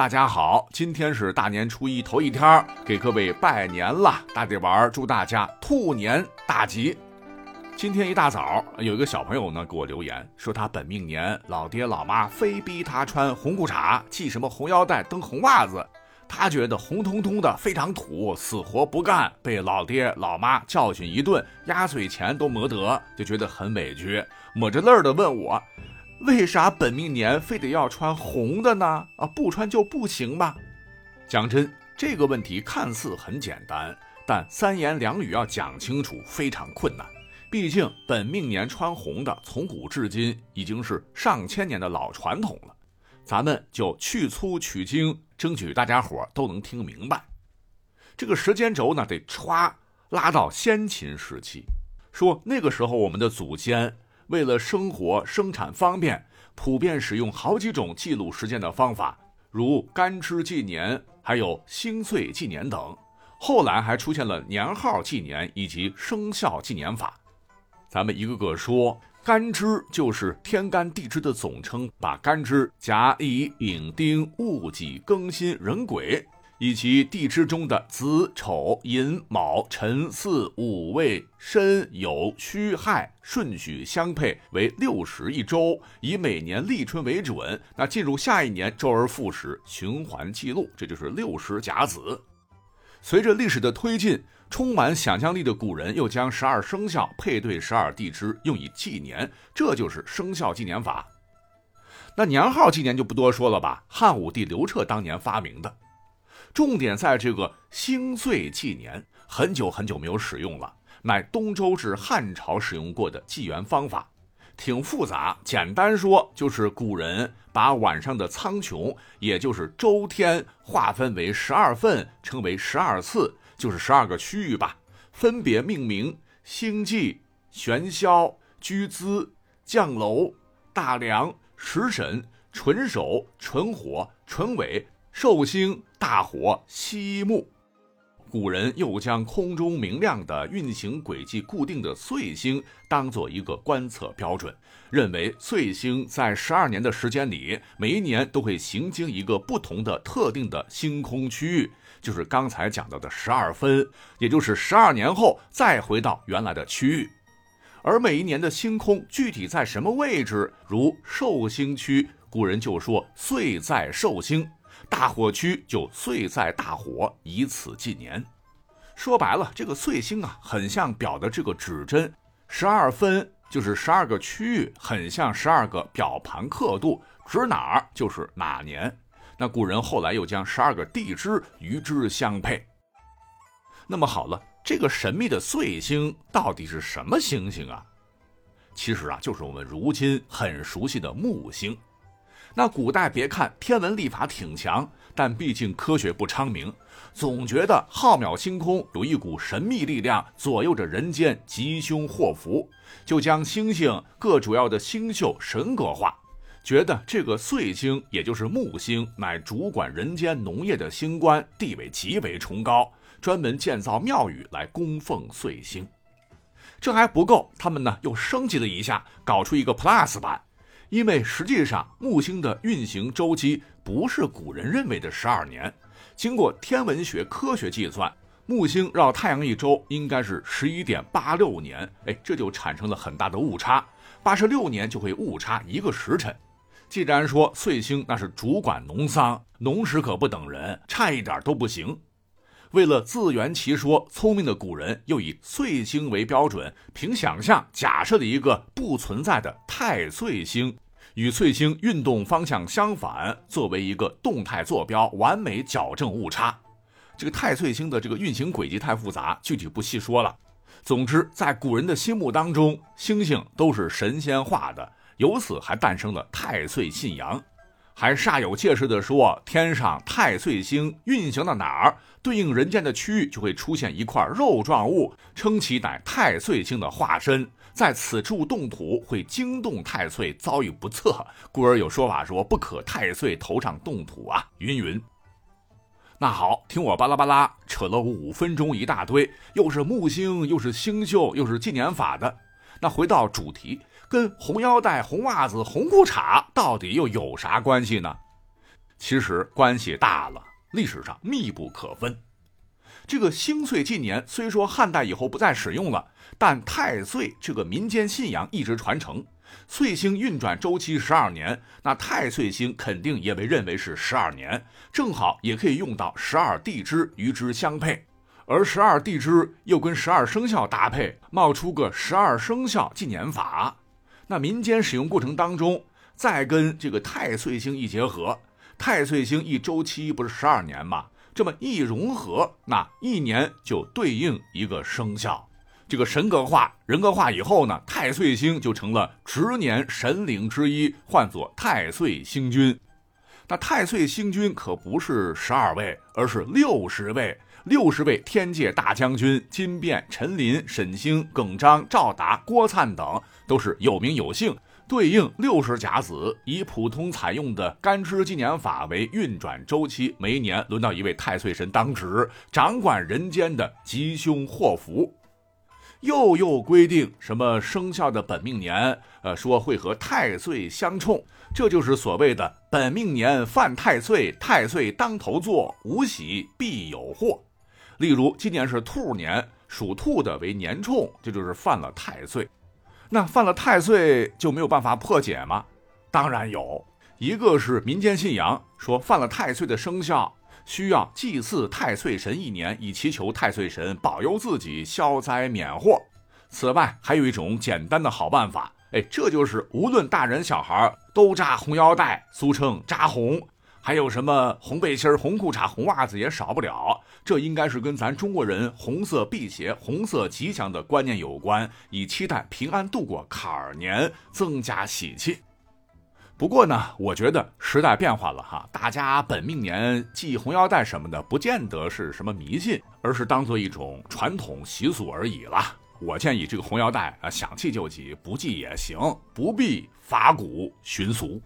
大家好，今天是大年初一头一天，给各位拜年了。大地丸祝大家兔年大吉。今天一大早，有一个小朋友呢给我留言说，他本命年老爹老妈非逼他穿红裤衩、系什么红腰带、蹬红袜子，他觉得红彤彤的非常土，死活不干，被老爹老妈教训一顿，压岁钱都没得，就觉得很委屈，抹着泪儿的问我。为啥本命年非得要穿红的呢？啊，不穿就不行吧？讲真，这个问题看似很简单，但三言两语要讲清楚非常困难。毕竟本命年穿红的，从古至今已经是上千年的老传统了。咱们就去粗取精，争取大家伙都能听明白。这个时间轴呢，得歘拉到先秦时期，说那个时候我们的祖先。为了生活生产方便，普遍使用好几种记录时间的方法，如干支纪年，还有星岁纪年等。后来还出现了年号纪年以及生肖纪年法。咱们一个个说，干支就是天干地支的总称，把干支甲乙丙丁戊己庚辛壬癸。以及地支中的子丑寅卯辰巳午未申酉戌亥顺序相配为六十一周，以每年立春为准。那进入下一年，周而复始，循环记录，这就是六十甲子。随着历史的推进，充满想象力的古人又将十二生肖配对十二地支，用以纪年，这就是生肖纪年法。那年号纪年就不多说了吧，汉武帝刘彻当年发明的。重点在这个星岁纪年，很久很久没有使用了，乃东周至汉朝使用过的纪元方法，挺复杂。简单说，就是古人把晚上的苍穹，也就是周天，划分为十二份，称为十二次，就是十二个区域吧，分别命名星际、玄霄、居姿、降楼、大梁、食神、纯手、纯火、纯尾。寿星、大火、西木，古人又将空中明亮的运行轨迹固定的岁星当做一个观测标准，认为岁星在十二年的时间里，每一年都会行经一个不同的特定的星空区域，就是刚才讲到的十二分，也就是十二年后再回到原来的区域。而每一年的星空具体在什么位置，如寿星区，古人就说岁在寿星。大火区就岁在大火，以此纪年。说白了，这个岁星啊，很像表的这个指针，十二分就是十二个区域，很像十二个表盘刻度，指哪儿就是哪年。那古人后来又将十二个地支与之相配。那么好了，这个神秘的岁星到底是什么星星啊？其实啊，就是我们如今很熟悉的木星。那古代别看天文历法挺强，但毕竟科学不昌明，总觉得浩渺星空有一股神秘力量左右着人间吉凶祸福，就将星星各主要的星宿神格化，觉得这个岁星也就是木星乃主管人间农业的星官，地位极为崇高，专门建造庙宇来供奉岁星。这还不够，他们呢又升级了一下，搞出一个 Plus 版。因为实际上木星的运行周期不是古人认为的十二年，经过天文学科学计算，木星绕太阳一周应该是十一点八六年，哎，这就产生了很大的误差，八十六年就会误差一个时辰。既然说岁星那是主管农桑，农时可不等人，差一点都不行。为了自圆其说，聪明的古人又以岁星为标准，凭想象假设了一个不存在的太岁星，与岁星运动方向相反，作为一个动态坐标，完美矫正误差。这个太岁星的这个运行轨迹太复杂，具体不细说了。总之，在古人的心目当中，星星都是神仙化的，由此还诞生了太岁信仰。还煞有介事地说，天上太岁星运行到哪儿，对应人间的区域就会出现一块肉状物，称其乃太岁星的化身，在此处动土会惊动太岁，遭遇不测，故而有说法说不可太岁头上动土啊，云云。那好，听我巴拉巴拉扯了五分钟一大堆，又是木星，又是星宿，又是纪年法的。那回到主题。跟红腰带、红袜子、红裤衩到底又有啥关系呢？其实关系大了，历史上密不可分。这个星岁纪年虽说汉代以后不再使用了，但太岁这个民间信仰一直传承。岁星运转周期十二年，那太岁星肯定也被认为是十二年，正好也可以用到十二地支与之相配，而十二地支又跟十二生肖搭配，冒出个十二生肖纪年法。那民间使用过程当中，再跟这个太岁星一结合，太岁星一周期不是十二年吗？这么一融合，那一年就对应一个生肖。这个神格化、人格化以后呢，太岁星就成了值年神灵之一，唤作太岁星君。那太岁星君可不是十二位，而是六十位。六十位天界大将军，金变、陈琳、沈星、耿章、赵达、郭灿等，都是有名有姓。对应六十甲子，以普通采用的干支纪年法为运转周期，每一年轮到一位太岁神当值，掌管人间的吉凶祸福。又又规定什么生肖的本命年，呃，说会和太岁相冲，这就是所谓的本命年犯太岁，太岁当头坐，无喜必有祸。例如今年是兔年，属兔的为年冲，这就是犯了太岁。那犯了太岁就没有办法破解吗？当然有，一个是民间信仰，说犯了太岁的生肖需要祭祀太岁神一年，以祈求太岁神保佑自己消灾免祸。此外，还有一种简单的好办法，哎，这就是无论大人小孩都扎红腰带，俗称扎红。还有什么红背心红裤衩、红袜子也少不了，这应该是跟咱中国人红色辟邪、红色吉祥的观念有关，以期待平安度过坎儿年，增加喜气。不过呢，我觉得时代变化了哈，大家本命年系红腰带什么的，不见得是什么迷信，而是当做一种传统习俗而已了。我建议这个红腰带啊，想系就系，不系也行，不必法古寻俗。